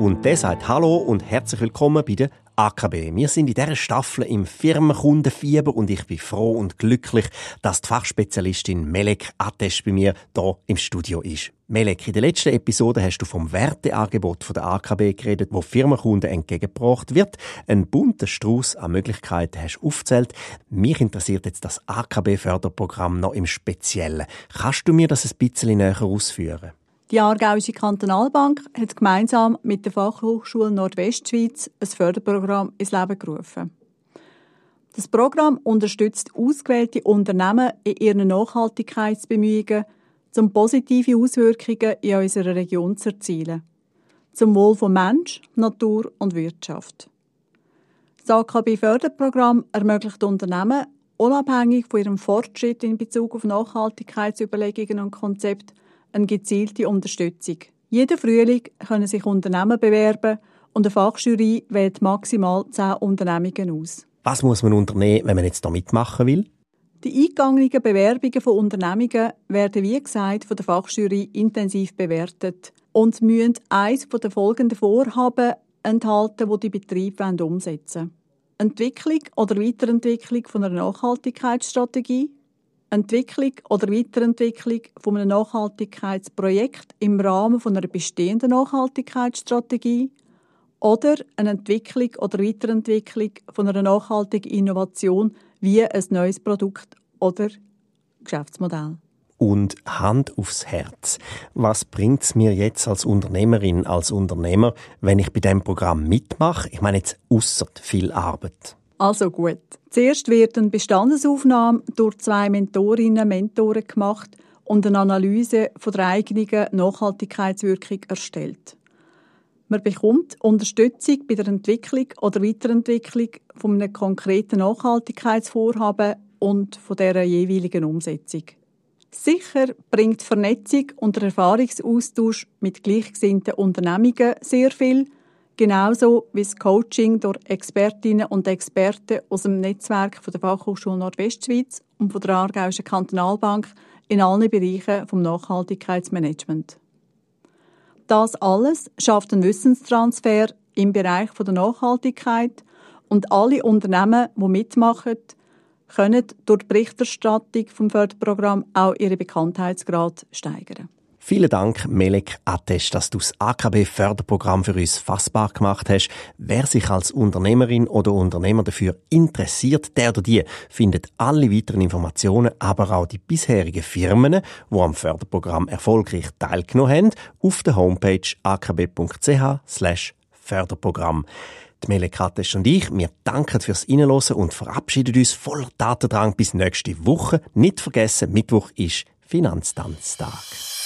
Und der sagt Hallo und herzlich willkommen bei der AKB. Wir sind in dieser Staffel im Firmenkundenfieber und ich bin froh und glücklich, dass die Fachspezialistin Melek Atesh bei mir hier im Studio ist. Melek, in der letzten Episode hast du vom Werteangebot der AKB geredet, wo Firmenkunden entgegengebracht wird. Ein bunter Strauß an Möglichkeiten hast du aufgezählt. Mich interessiert jetzt das AKB-Förderprogramm noch im Speziellen. Kannst du mir das ein bisschen näher ausführen? Die Aargauische Kantonalbank hat gemeinsam mit der Fachhochschule Nordwestschweiz ein Förderprogramm ins Leben gerufen. Das Programm unterstützt ausgewählte Unternehmen in ihren Nachhaltigkeitsbemühungen, um positive Auswirkungen in unserer Region zu erzielen. Zum Wohl von Mensch, Natur und Wirtschaft. Das AKB-Förderprogramm ermöglicht Unternehmen, unabhängig von ihrem Fortschritt in Bezug auf Nachhaltigkeitsüberlegungen und Konzepte, eine gezielte Unterstützung. Jeden Frühling können sich Unternehmen bewerben und eine Fachjury wählt maximal zehn Unternehmungen aus. Was muss man unternehmen, wenn man jetzt da mitmachen will? Die eingegangenen Bewerbungen von Unternehmungen werden, wie gesagt, von der Fachjury intensiv bewertet und müssen eines der folgenden Vorhaben enthalten, die die Betriebe umsetzen wollen. Entwicklung oder Weiterentwicklung von einer Nachhaltigkeitsstrategie, Entwicklung oder Weiterentwicklung von einem Nachhaltigkeitsprojekt im Rahmen von einer bestehenden Nachhaltigkeitsstrategie oder eine Entwicklung oder Weiterentwicklung von einer nachhaltigen Innovation wie ein neues Produkt oder Geschäftsmodell. Und Hand aufs Herz. Was bringt es mir jetzt als Unternehmerin, als Unternehmer, wenn ich bei dem Programm mitmache? Ich meine jetzt außer viel Arbeit. Also gut. Zuerst wird eine Bestandesaufnahme durch zwei Mentorinnen und Mentoren gemacht und eine Analyse von der eigenen Nachhaltigkeitswirkung erstellt. Man bekommt Unterstützung bei der Entwicklung oder Weiterentwicklung von einem konkreten Nachhaltigkeitsvorhaben und von der jeweiligen Umsetzung. Sicher bringt Vernetzung und der Erfahrungsaustausch mit gleichgesinnten Unternehmungen sehr viel, genauso wie das Coaching durch Expertinnen und Experten aus dem Netzwerk der Fachhochschule Nordwestschweiz und der Aargauischen Kantonalbank in allen Bereichen vom Nachhaltigkeitsmanagement. Das alles schafft einen Wissenstransfer im Bereich der Nachhaltigkeit und alle Unternehmen, die mitmachen, können durch die Berichterstattung vom Förderprogramm auch ihren Bekanntheitsgrad steigern. Vielen Dank, Melek Atesh, dass du das AKB-Förderprogramm für uns fassbar gemacht hast. Wer sich als Unternehmerin oder Unternehmer dafür interessiert, der oder die findet alle weiteren Informationen, aber auch die bisherigen Firmen, die am Förderprogramm erfolgreich teilgenommen haben, auf der Homepage akb.ch Förderprogramm. Die Melek Atesh und ich, wir danken fürs Reinhören und verabschieden uns voller Datendrang bis nächste Woche. Nicht vergessen, Mittwoch ist Finanztanztag.